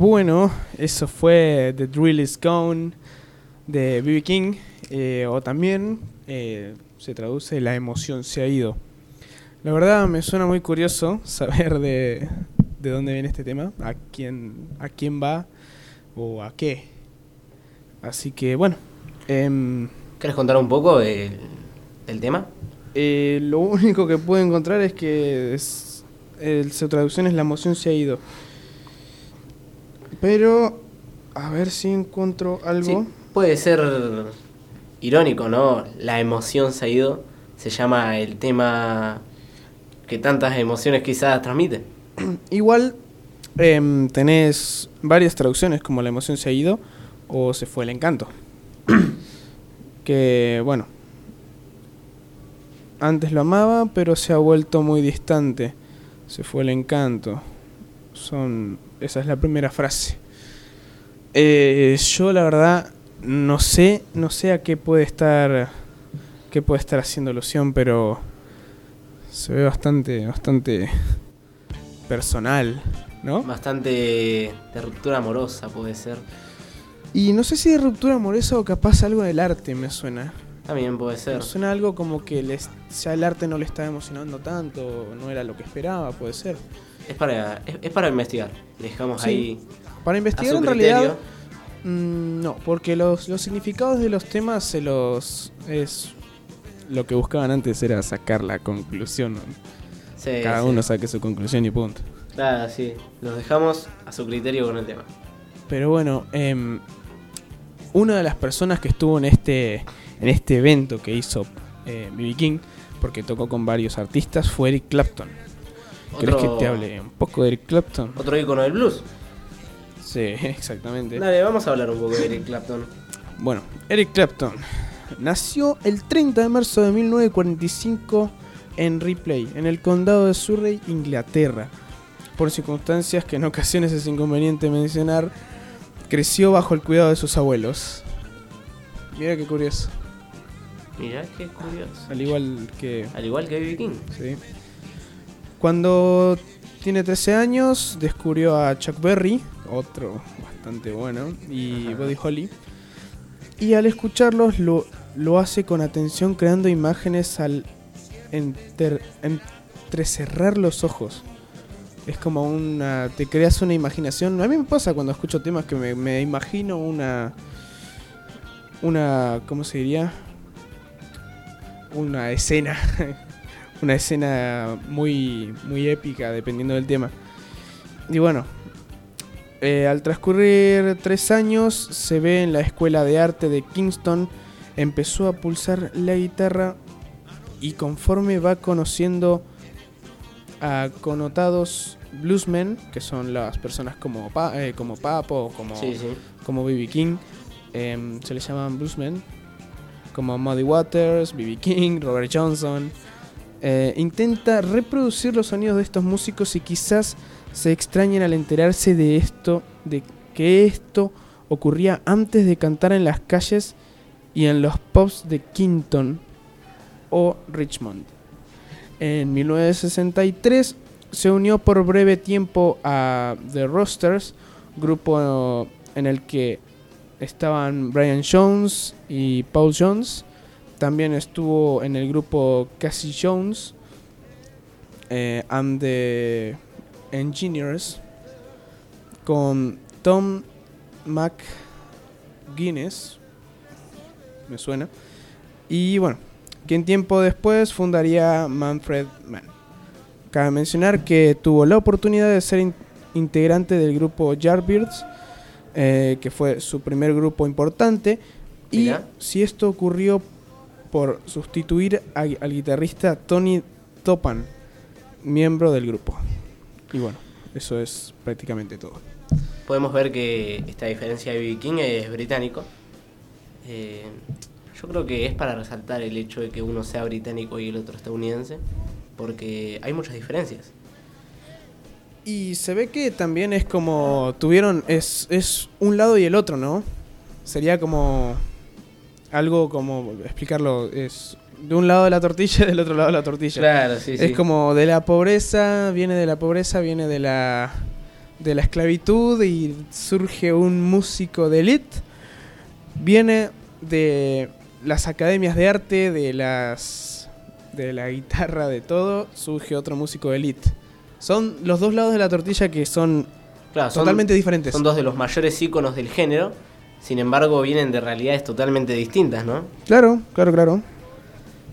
Bueno, eso fue The Drill is Gone de B.B. King. eh, o también eh, se traduce La emoción se ha ido. La verdad me suena muy curioso (laughs) saber de, de dónde viene este tema, a quién, a quién va o a qué. Así que bueno, em, ¿Querés contar un poco del, del tema? eh, lo único que puedo encontrar es que es, el- su traducción es La emoción se ha ido. Pero, a ver si encuentro algo. Sí, puede ser irónico, ¿no? La emoción se ha ido. Se llama el tema que tantas emociones quizás transmite. (clears throat) Igual em, tenés varias traducciones como La emoción se ha ido o Se fue el encanto. (clears throat) que bueno, antes lo amaba pero se ha vuelto muy distante. Se fue el encanto. Son, esa es la primera frase. Eh, yo la verdad no sé, no sé a qué puede estar, qué puede estar haciendo alusión, pero se ve bastante, bastante personal, ¿no? Bastante de ruptura amorosa puede ser. Y no sé si de ruptura amorosa o capaz algo del arte me suena. También puede ser. Me suena algo como que les, ya el arte no le estaba emocionando tanto, no era lo que esperaba, puede ser. Es para, es, es para investigar. Dejamos Sí. ahí Para investigar en criterio. realidad, mm, no, porque los, los significados de los temas se los es lo que buscaban antes era sacar la conclusión. Sí, Cada sí. uno saque su conclusión y punto. Claro, sí. Los dejamos a su criterio con el tema. Pero bueno, em, una de las personas que estuvo en este, en este evento que hizo B.B. King, porque tocó con varios artistas, fue Eric Clapton. ¿Crees que Otro- te hable un poco de Eric Clapton? Otro ícono del blues. Sí, (laughs) exactamente. Dale, vamos a hablar un poco de Eric Clapton. Bueno, Eric Clapton nació el 30 de marzo de 1945 en Ripley, en el condado de Surrey, Inglaterra. Por circunstancias que en ocasiones es inconveniente mencionar, creció bajo el cuidado de sus abuelos. Mira qué curioso. Mirá qué curioso. Al igual que. Al igual que B.B. King. sí. Cuando tiene 13 años, descubrió a Chuck Berry, otro bastante bueno, y Ajá. Buddy Holly. Y al escucharlos lo, lo hace con atención, creando imágenes al enter- entrecerrar los ojos. Es como una. Te creas una imaginación. A mí me pasa cuando escucho temas que me, me imagino una. Una. ¿Cómo se diría? Una escena. (laughs) una escena muy, muy épica, dependiendo del tema. Y bueno. eh, al transcurrir tres años, se ve en la escuela de arte de Kingston. Empezó a pulsar la guitarra. Y conforme va conociendo a connotados bluesmen, que son las personas como, Pa- eh, como Papo, como, Sí, sí. como B.B. King, em, se les llaman bluesmen, como Muddy Waters, B.B. King, Robert Johnson. Eh, intenta reproducir los sonidos de estos músicos y quizás se extrañen al enterarse de esto, de que esto ocurría antes de cantar en las calles y en los pubs de Kingston o Richmond. En 1963 se unió por breve tiempo a The Roosters, grupo en el que estaban Brian Jones y Paul Jones. También estuvo en el grupo Cassie Jones eh, and the Engineers con Tom McGuinness. Me suena. Y bueno, quien tiempo después fundaría Manfred Mann. Cabe mencionar que tuvo la oportunidad de ser in- integrante del grupo Yardbirds, eh, que fue su primer grupo importante. Y si esto ocurrió por sustituir a- al guitarrista Tony Topan, miembro del grupo. Y bueno, eso es prácticamente todo. Podemos ver que esta diferencia de B.B. King es británico. Eh, yo creo que es para resaltar el hecho de que uno sea británico y el otro estadounidense, porque hay muchas diferencias. Y se ve que también es como tuvieron es es un lado y el otro, ¿no? Sería como algo como explicarlo es de un lado de la tortilla y del otro lado de la tortilla. Claro, sí, Es como de la pobreza, viene de la pobreza, viene de la de la esclavitud y surge un músico de elite. Viene de las academias de arte, de las de la guitarra, de todo, surge otro músico de elite. Son los dos lados de la tortilla que son Claro, son- totalmente diferentes. Son dos de los mayores íconos del género, sin embargo vienen de realidades totalmente distintas, ¿no? Claro, claro, claro.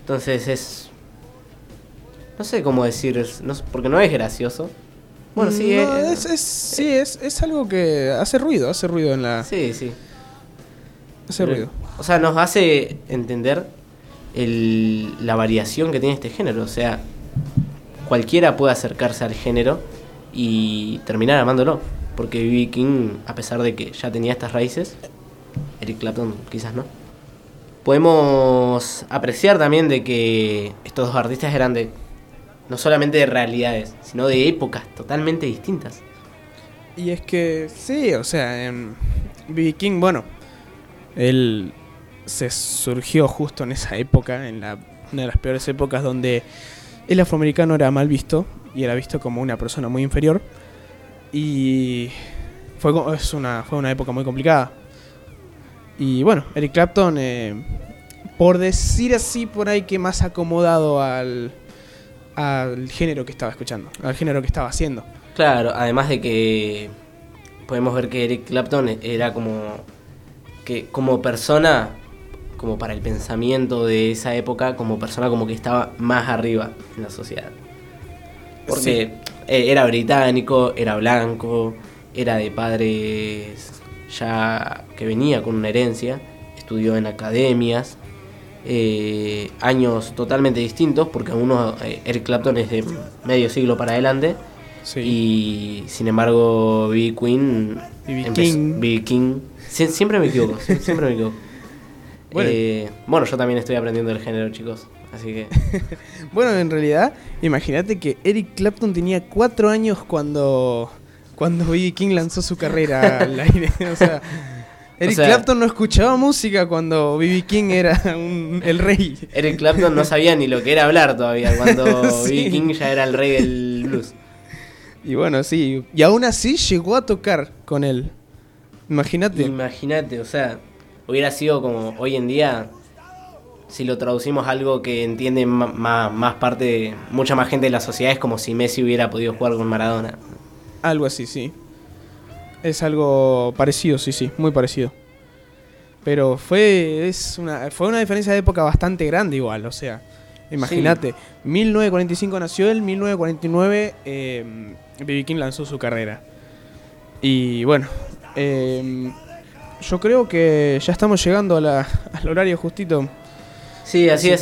Entonces es... No sé cómo decir, no porque no es gracioso. Bueno, sí, No, eh, es, es- sí, es, es algo que hace ruido, hace ruido en la... Sí, sí. Hace Pero, ruido. O sea, nos hace entender el- la variación que tiene este género. O sea, cualquiera puede acercarse al género y terminar amándolo. Porque B.B. King, a pesar de que ya tenía estas raíces, Eric Clapton quizás no. Podemos apreciar también de que estos dos artistas eran de no solamente de realidades, sino de épocas totalmente distintas. Y es que, sí, o sea, B.B. King, bueno, él se surgió justo en esa época, en la, una de las peores épocas donde el afroamericano era mal visto y era visto como una persona muy inferior. Y fue, es una, fue una época muy complicada. Y bueno, Eric Clapton, eh, por decir así, por ahí que más acomodado al, al género que estaba escuchando, al género que estaba haciendo. Claro, además de que podemos ver que Eric Clapton era como que como persona, como para el pensamiento de esa época, como persona como que estaba más arriba en la sociedad. Porque eh, era británico, era blanco, era de padres ya que venía con una herencia, estudió en academias, eh, años totalmente distintos, porque uno, eh, Eric Clapton es de medio siglo para adelante, Sí. y sin embargo, B.B. Queen. Empezó- King. B.B. King. Sie- siempre me equivoco, sie- siempre me equivoco. (laughs) Bueno. Eh, bueno, yo también estoy aprendiendo el género, chicos. Así que. (laughs) Bueno, en realidad, imagínate que Eric Clapton tenía cuatro años cuando cuando B.B. King lanzó su carrera al (laughs) aire. O sea, Eric sea- Clapton no escuchaba música cuando B.B. King era un- el rey. Eric Clapton no sabía ni lo que era hablar todavía, cuando (laughs) Sí. B.B. King ya era el rey del blues. Y bueno, sí. Y aún así llegó a tocar con él. Imagínate. Imagínate, o sea, hubiera sido como hoy en día si lo traducimos a algo que entiende más parte, mucha más gente de la sociedad, es como si Messi hubiera podido jugar con Maradona. Algo así, sí. Es algo parecido, sí, sí, muy parecido. Pero fue, es una, fue una diferencia de época bastante grande igual, o sea, imagínate, 1945 nació él, 1949 eh, B.B. King lanzó su carrera. Y bueno, eh, yo creo que ya estamos llegando a la- al horario justito. Sí, así, es.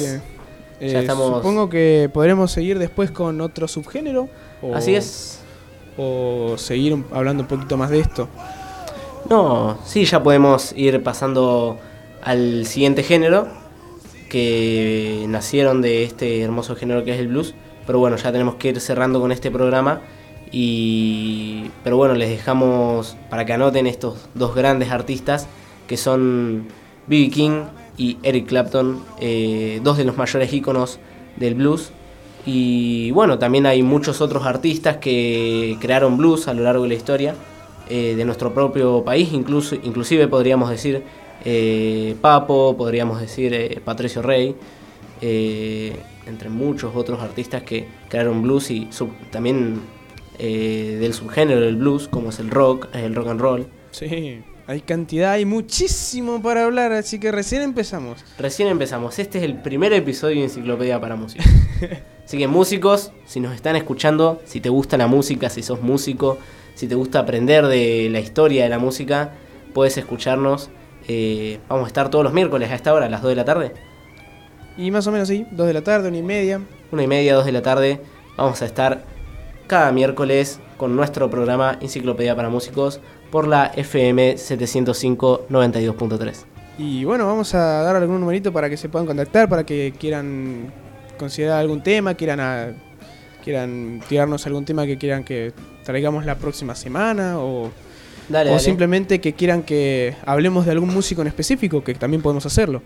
que, Ya eh, estamos- Supongo que podremos seguir después con otro subgénero. o- Así es. O seguir hablando un poquito más de esto. No, sí, ya podemos ir pasando al siguiente género, que nacieron de este hermoso género que es el blues. Pero bueno, ya tenemos que ir cerrando con este programa. Y, pero bueno, les dejamos para que anoten estos dos grandes artistas que son B.B. King y Eric Clapton, eh, dos de los mayores íconos del blues. Y bueno, también hay muchos otros artistas que crearon blues a lo largo de la historia eh, de nuestro propio país, incluso, inclusive podríamos decir eh, Papo, podríamos decir eh, Patricio Rey, eh, entre muchos otros artistas que crearon blues y sub- también del subgénero del blues, como es el rock, el rock and roll. Sí, hay cantidad, hay muchísimo para hablar, así que recién empezamos. Recién empezamos, este es el primer episodio de Enciclopedia para Músicos. (laughs) Así que músicos, si nos están escuchando, si te gusta la música, si sos músico, si te gusta aprender de la historia de la música, puedes escucharnos. Eh, vamos a estar todos los miércoles a esta hora, a las 2 de la tarde. Y más o menos sí, dos de la tarde, una y media. Una y media, 2 de la tarde. Vamos a estar cada miércoles con nuestro programa Enciclopedia para Músicos por la FM 705 92.3. Y bueno, vamos a dar algún numerito para que se puedan contactar, para que quieran considerar algún tema, quieran, a- quieran tirarnos algún tema que quieran que traigamos la próxima semana o, Dale, o dale. simplemente que quieran que hablemos de algún músico en específico, que también podemos hacerlo.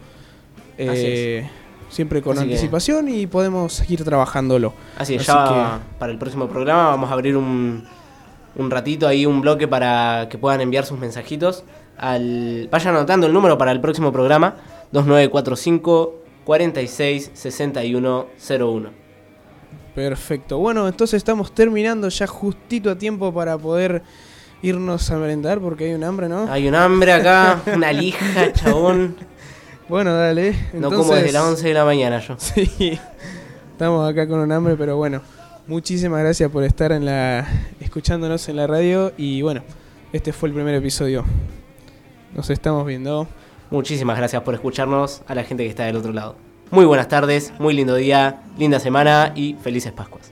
Eh, siempre con Así que- anticipación y podemos seguir trabajándolo. Así Así ya para el próximo programa vamos a abrir un, un ratito ahí, un bloque para que puedan enviar sus mensajitos. Al, vayan anotando el número para el próximo programa, 2945 46 61 01. Perfecto. Bueno, entonces estamos terminando ya justito a tiempo para poder irnos a merendar porque hay un hambre, ¿no? Hay un hambre acá, (laughs) una lija, chabón. Bueno, dale. No como desde las 11 de la mañana yo. (laughs) Sí. Estamos acá con un hambre, pero bueno. Muchísimas gracias por estar en la escuchándonos en la radio y bueno, este fue el primer episodio. Nos estamos viendo. Muchísimas gracias por escucharnos a la gente que está del otro lado. Muy buenas tardes, muy lindo día, linda semana y felices Pascuas.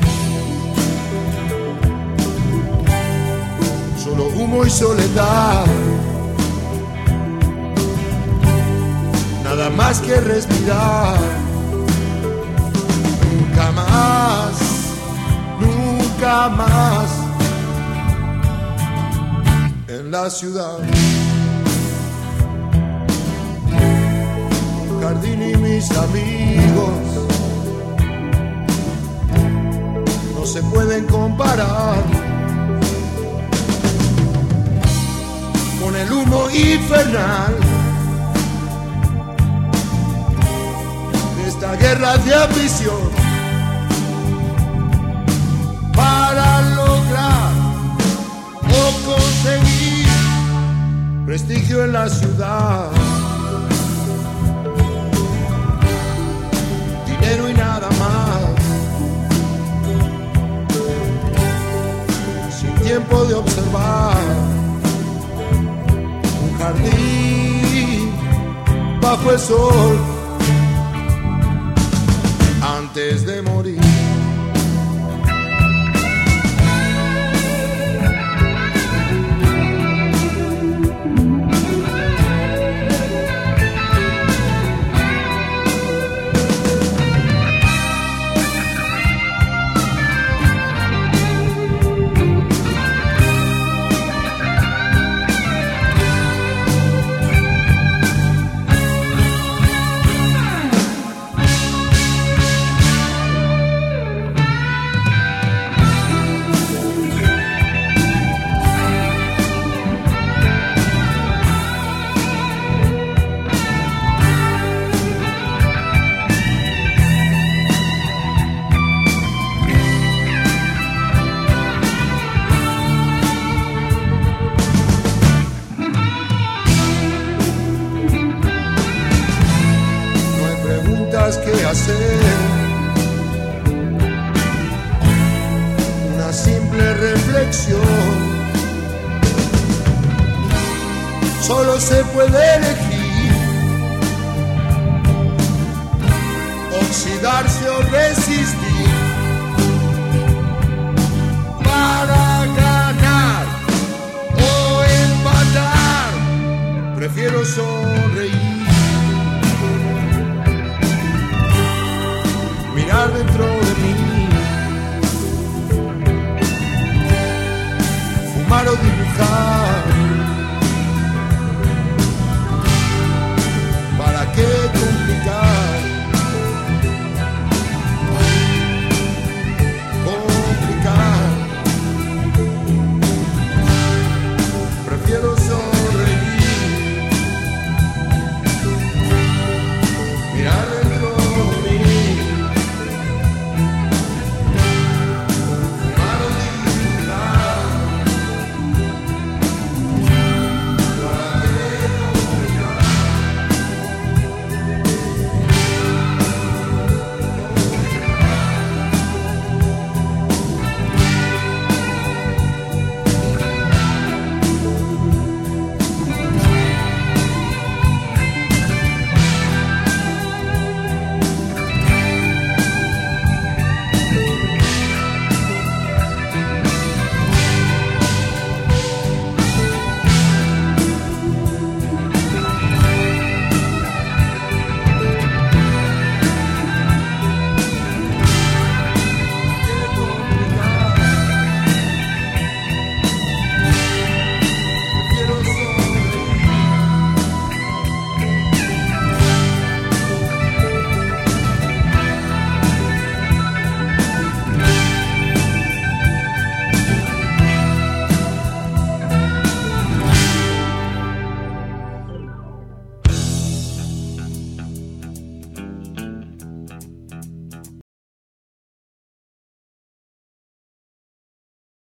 Solo humo y soledad. Nada más que respirar. Nunca más, nunca más. En la ciudad. Jardín y mis amigos no se pueden comparar. Con el humo infernal de esta guerra de ambición para lograr o conseguir prestigio en la ciudad. Dinero y nada más. Sin tiempo de observar jardín bajo el sol antes de morir. solo se puede elegir. Oxidarse o resistir. Para ganar o empatar prefiero sonreír. Mirar dentro de mí. Fumar o dibujar.